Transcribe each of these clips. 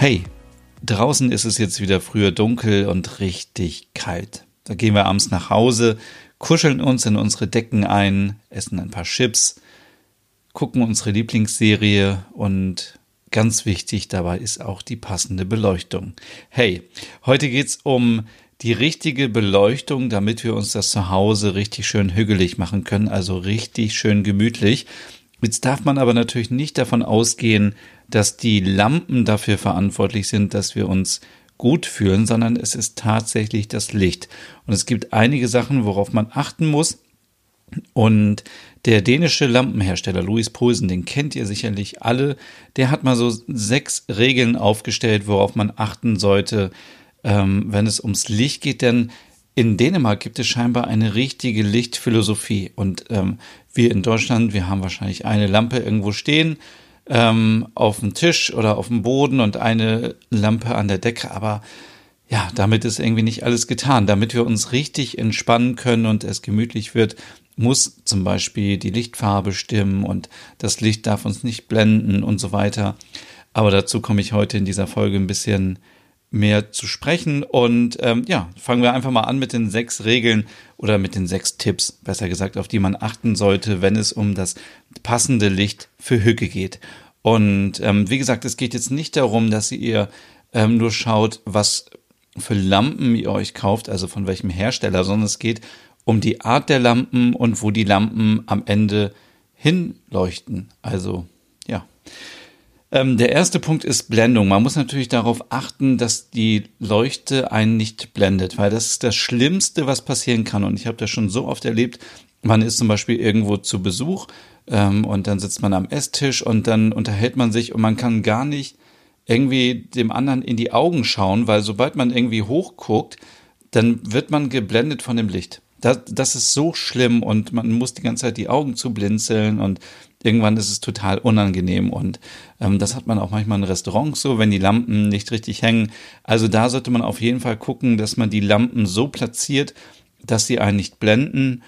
Hey, draußen ist es jetzt wieder früher dunkel und richtig kalt. Da gehen wir abends nach Hause, kuscheln uns in unsere Decken ein, essen ein paar Chips, gucken unsere Lieblingsserie und ganz wichtig dabei ist auch die passende Beleuchtung. Hey, heute geht's um die richtige Beleuchtung, damit wir uns das zu Hause richtig schön hügelig machen können, also richtig schön gemütlich. Jetzt darf man aber natürlich nicht davon ausgehen, dass die Lampen dafür verantwortlich sind, dass wir uns gut fühlen, sondern es ist tatsächlich das Licht. Und es gibt einige Sachen, worauf man achten muss. Und der dänische Lampenhersteller Louis Poulsen, den kennt ihr sicherlich alle, der hat mal so sechs Regeln aufgestellt, worauf man achten sollte, ähm, wenn es ums Licht geht. Denn in Dänemark gibt es scheinbar eine richtige Lichtphilosophie. Und ähm, wir in Deutschland, wir haben wahrscheinlich eine Lampe irgendwo stehen ähm, auf dem Tisch oder auf dem Boden und eine Lampe an der Decke. Aber ja, damit ist irgendwie nicht alles getan. Damit wir uns richtig entspannen können und es gemütlich wird, muss zum Beispiel die Lichtfarbe stimmen und das Licht darf uns nicht blenden und so weiter. Aber dazu komme ich heute in dieser Folge ein bisschen mehr zu sprechen. Und ähm, ja, fangen wir einfach mal an mit den sechs Regeln oder mit den sechs Tipps, besser gesagt, auf die man achten sollte, wenn es um das passende Licht für Hücke geht. Und ähm, wie gesagt, es geht jetzt nicht darum, dass ihr ähm, nur schaut, was für Lampen ihr euch kauft, also von welchem Hersteller, sondern es geht um die Art der Lampen und wo die Lampen am Ende hinleuchten. Also ja. Ähm, der erste Punkt ist Blendung. Man muss natürlich darauf achten, dass die Leuchte einen nicht blendet, weil das ist das Schlimmste, was passieren kann. Und ich habe das schon so oft erlebt. Man ist zum Beispiel irgendwo zu Besuch ähm, und dann sitzt man am Esstisch und dann unterhält man sich und man kann gar nicht irgendwie dem anderen in die Augen schauen, weil sobald man irgendwie hochguckt, dann wird man geblendet von dem Licht. Das, das ist so schlimm und man muss die ganze Zeit die Augen zu blinzeln und irgendwann ist es total unangenehm und ähm, das hat man auch manchmal in Restaurants so, wenn die Lampen nicht richtig hängen. Also da sollte man auf jeden Fall gucken, dass man die Lampen so platziert, dass sie einen nicht blenden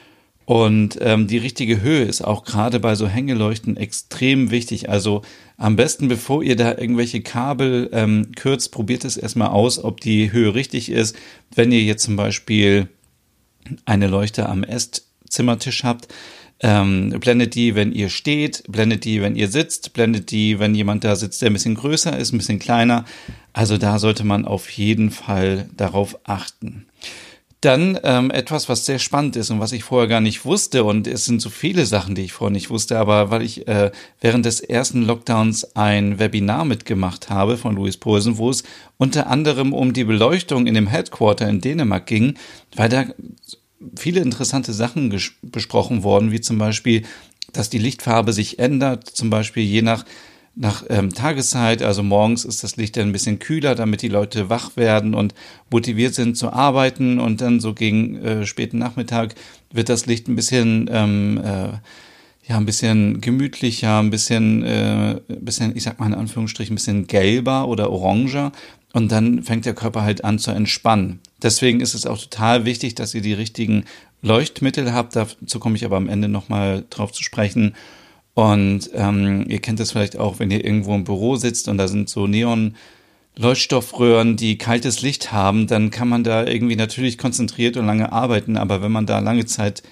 und ähm, die richtige Höhe ist auch gerade bei so Hängeleuchten extrem wichtig. Also am besten, bevor ihr da irgendwelche Kabel ähm, kürzt, probiert es erstmal aus, ob die Höhe richtig ist. Wenn ihr jetzt zum Beispiel eine Leuchte am Esszimmertisch habt, ähm, blendet die, wenn ihr steht, blendet die, wenn ihr sitzt, blendet die, wenn jemand da sitzt, der ein bisschen größer ist, ein bisschen kleiner. Also da sollte man auf jeden Fall darauf achten. Dann ähm, etwas, was sehr spannend ist und was ich vorher gar nicht wusste. Und es sind so viele Sachen, die ich vorher nicht wusste, aber weil ich äh, während des ersten Lockdowns ein Webinar mitgemacht habe von Louis Posen, wo es unter anderem um die Beleuchtung in dem Headquarter in Dänemark ging, weil da viele interessante Sachen besprochen worden, wie zum Beispiel, dass die Lichtfarbe sich ändert, zum Beispiel je nach nach ähm, Tageszeit, also morgens ist das Licht dann ein bisschen kühler, damit die Leute wach werden und motiviert sind zu arbeiten. Und dann so gegen äh, späten Nachmittag wird das Licht ein bisschen ähm, äh, ja ein bisschen gemütlicher, ein bisschen äh, ein bisschen ich sag mal in Anführungsstrichen ein bisschen gelber oder oranger und dann fängt der Körper halt an zu entspannen. Deswegen ist es auch total wichtig, dass ihr die richtigen Leuchtmittel habt. Dazu komme ich aber am Ende nochmal drauf zu sprechen. Und ähm, ihr kennt das vielleicht auch, wenn ihr irgendwo im Büro sitzt und da sind so Neon Leuchtstoffröhren, die kaltes Licht haben, dann kann man da irgendwie natürlich konzentriert und lange arbeiten, aber wenn man da lange Zeit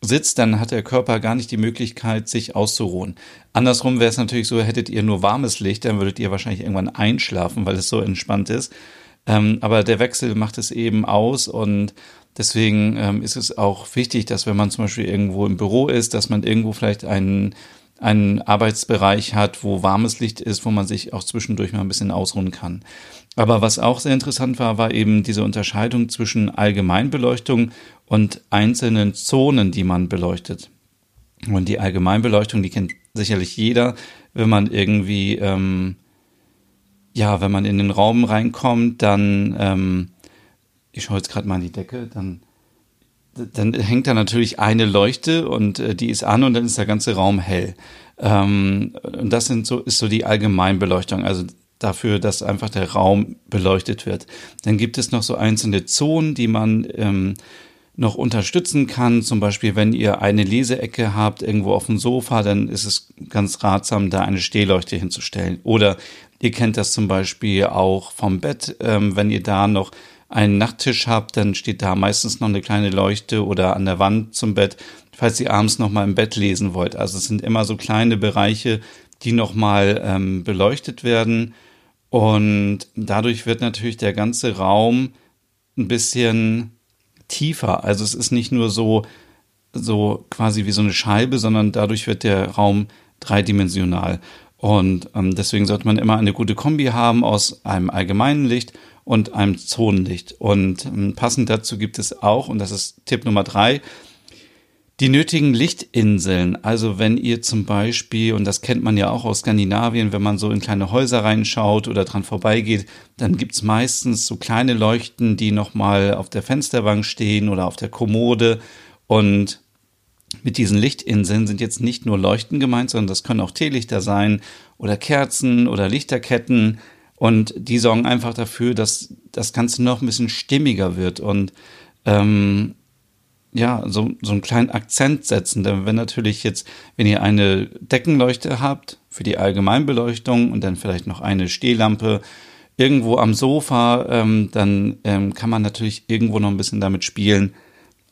sitzt, dann hat der Körper gar nicht die Möglichkeit, sich auszuruhen. Andersrum wäre es natürlich so, hättet ihr nur warmes Licht, dann würdet ihr wahrscheinlich irgendwann einschlafen, weil es so entspannt ist. Ähm, aber der Wechsel macht es eben aus und deswegen ähm, ist es auch wichtig, dass wenn man zum Beispiel irgendwo im Büro ist, dass man irgendwo vielleicht einen einen Arbeitsbereich hat, wo warmes Licht ist, wo man sich auch zwischendurch mal ein bisschen ausruhen kann. Aber was auch sehr interessant war, war eben diese Unterscheidung zwischen Allgemeinbeleuchtung und einzelnen Zonen, die man beleuchtet. Und die Allgemeinbeleuchtung, die kennt sicherlich jeder, wenn man irgendwie, ähm, ja, wenn man in den Raum reinkommt, dann, ähm, ich schaue jetzt gerade mal an die Decke, dann, dann hängt da natürlich eine Leuchte und äh, die ist an und dann ist der ganze Raum hell. Ähm, und das sind so, ist so die Allgemeinbeleuchtung, also dafür, dass einfach der Raum beleuchtet wird. Dann gibt es noch so einzelne Zonen, die man ähm, noch unterstützen kann. Zum Beispiel, wenn ihr eine Leseecke habt irgendwo auf dem Sofa, dann ist es ganz ratsam, da eine Stehleuchte hinzustellen. Oder ihr kennt das zum Beispiel auch vom Bett, ähm, wenn ihr da noch einen Nachttisch habt, dann steht da meistens noch eine kleine Leuchte oder an der Wand zum Bett, falls ihr abends noch mal im Bett lesen wollt. Also es sind immer so kleine Bereiche, die noch mal ähm, beleuchtet werden und dadurch wird natürlich der ganze Raum ein bisschen tiefer. Also es ist nicht nur so, so quasi wie so eine Scheibe, sondern dadurch wird der Raum dreidimensional. Und ähm, deswegen sollte man immer eine gute Kombi haben aus einem allgemeinen Licht und einem Zonenlicht. Und ähm, passend dazu gibt es auch, und das ist Tipp Nummer drei, die nötigen Lichtinseln, also wenn ihr zum Beispiel, und das kennt man ja auch aus Skandinavien, wenn man so in kleine Häuser reinschaut oder dran vorbeigeht, dann gibt's meistens so kleine Leuchten, die nochmal auf der Fensterbank stehen oder auf der Kommode. Und mit diesen Lichtinseln sind jetzt nicht nur Leuchten gemeint, sondern das können auch Teelichter sein oder Kerzen oder Lichterketten. Und die sorgen einfach dafür, dass das Ganze noch ein bisschen stimmiger wird. Und ähm, ja, so, so einen kleinen Akzent setzen. Denn wenn natürlich jetzt, wenn ihr eine Deckenleuchte habt für die Allgemeinbeleuchtung und dann vielleicht noch eine Stehlampe irgendwo am Sofa, ähm, dann ähm, kann man natürlich irgendwo noch ein bisschen damit spielen.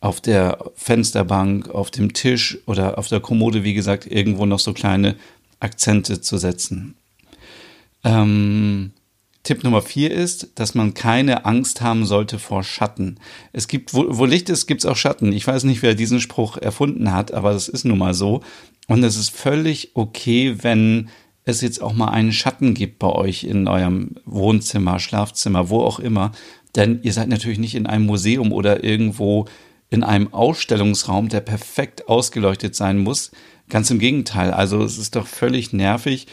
Auf der Fensterbank, auf dem Tisch oder auf der Kommode, wie gesagt, irgendwo noch so kleine Akzente zu setzen. Ähm, Tipp Nummer vier ist, dass man keine Angst haben sollte vor Schatten. Es gibt, wo, wo Licht ist, gibt es auch Schatten. Ich weiß nicht, wer diesen Spruch erfunden hat, aber das ist nun mal so. Und es ist völlig okay, wenn es jetzt auch mal einen Schatten gibt bei euch in eurem Wohnzimmer, Schlafzimmer, wo auch immer. Denn ihr seid natürlich nicht in einem Museum oder irgendwo in einem Ausstellungsraum, der perfekt ausgeleuchtet sein muss. Ganz im Gegenteil. Also es ist doch völlig nervig,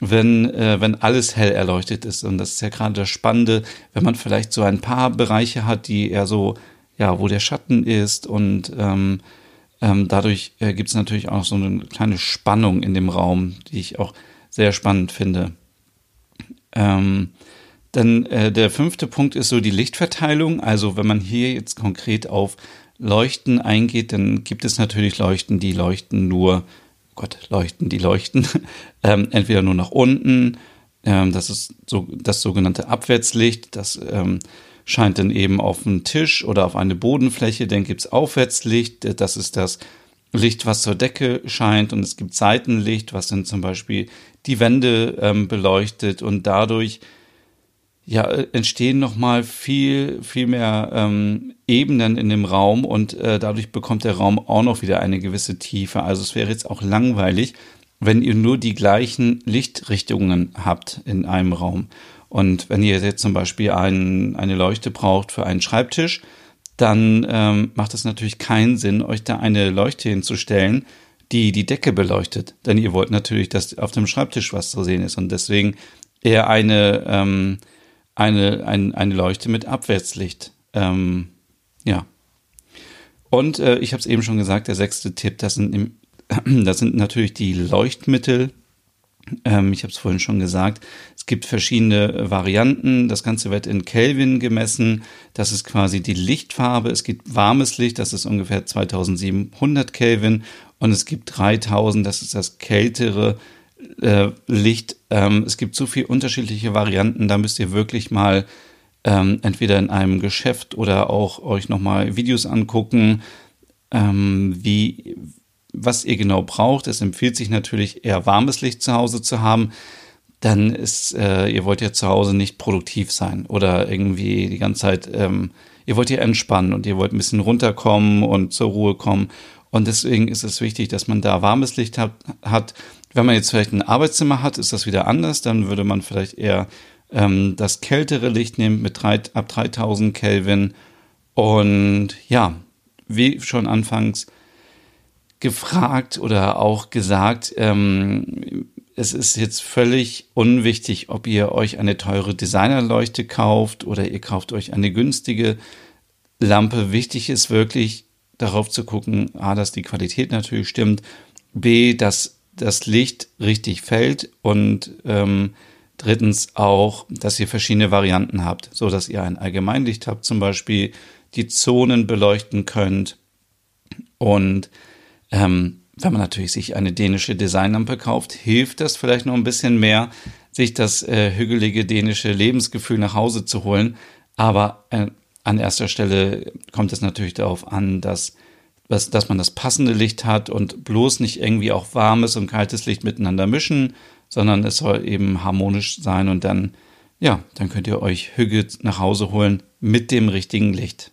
wenn, äh, wenn alles hell erleuchtet ist. Und das ist ja gerade das Spannende, wenn man vielleicht so ein paar Bereiche hat, die eher so, ja, wo der Schatten ist und ähm, ähm, dadurch äh, gibt es natürlich auch so eine kleine Spannung in dem Raum, die ich auch sehr spannend finde. Ähm, dann äh, der fünfte Punkt ist so die Lichtverteilung. Also wenn man hier jetzt konkret auf Leuchten eingeht, dann gibt es natürlich Leuchten, die leuchten nur Gott, leuchten, die leuchten, ähm, entweder nur nach unten, ähm, das ist so das sogenannte Abwärtslicht, das ähm, scheint dann eben auf einen Tisch oder auf eine Bodenfläche, dann gibt's Aufwärtslicht, das ist das Licht, was zur Decke scheint und es gibt Seitenlicht, was dann zum Beispiel die Wände ähm, beleuchtet und dadurch ja, äh, entstehen nochmal viel, viel mehr ähm, Ebenen in dem Raum und äh, dadurch bekommt der Raum auch noch wieder eine gewisse Tiefe. Also es wäre jetzt auch langweilig, wenn ihr nur die gleichen Lichtrichtungen habt in einem Raum. Und wenn ihr jetzt zum Beispiel ein, eine Leuchte braucht für einen Schreibtisch, dann ähm, macht es natürlich keinen Sinn, euch da eine Leuchte hinzustellen, die die Decke beleuchtet. Denn ihr wollt natürlich, dass auf dem Schreibtisch was zu sehen ist. Und deswegen eher eine ähm, eine, ein, eine Leuchte mit Abwärtslicht. Ähm, ja. Und äh, ich habe es eben schon gesagt, der sechste Tipp, das sind, im, das sind natürlich die Leuchtmittel. Ähm, ich habe es vorhin schon gesagt, es gibt verschiedene Varianten. Das Ganze wird in Kelvin gemessen. Das ist quasi die Lichtfarbe. Es gibt warmes Licht, das ist ungefähr 2700 Kelvin. Und es gibt 3000, das ist das kältere äh, Licht. Ähm, es gibt so viele unterschiedliche Varianten, da müsst ihr wirklich mal ähm, entweder in einem Geschäft oder auch euch nochmal Videos angucken, ähm, wie, was ihr genau braucht. Es empfiehlt sich natürlich eher warmes Licht zu Hause zu haben. Dann ist, äh, ihr wollt ja zu Hause nicht produktiv sein oder irgendwie die ganze Zeit, ähm, ihr wollt ja entspannen und ihr wollt ein bisschen runterkommen und zur Ruhe kommen. Und deswegen ist es wichtig, dass man da warmes Licht hat, hat wenn man jetzt vielleicht ein Arbeitszimmer hat, ist das wieder anders. Dann würde man vielleicht eher ähm, das kältere Licht nehmen mit drei, ab 3000 Kelvin. Und ja, wie schon anfangs gefragt oder auch gesagt, ähm, es ist jetzt völlig unwichtig, ob ihr euch eine teure Designerleuchte kauft oder ihr kauft euch eine günstige Lampe. Wichtig ist wirklich darauf zu gucken, a, dass die Qualität natürlich stimmt, b, dass das Licht richtig fällt und ähm, drittens auch, dass ihr verschiedene Varianten habt, so dass ihr ein Allgemeinlicht habt, zum Beispiel die Zonen beleuchten könnt und ähm, wenn man natürlich sich eine dänische Designlampe kauft, hilft das vielleicht noch ein bisschen mehr, sich das äh, hügelige dänische Lebensgefühl nach Hause zu holen. Aber äh, an erster Stelle kommt es natürlich darauf an, dass, dass, dass man das passende Licht hat und bloß nicht irgendwie auch warmes und kaltes Licht miteinander mischen, sondern es soll eben harmonisch sein und dann, ja, dann könnt ihr euch Hügge nach Hause holen mit dem richtigen Licht.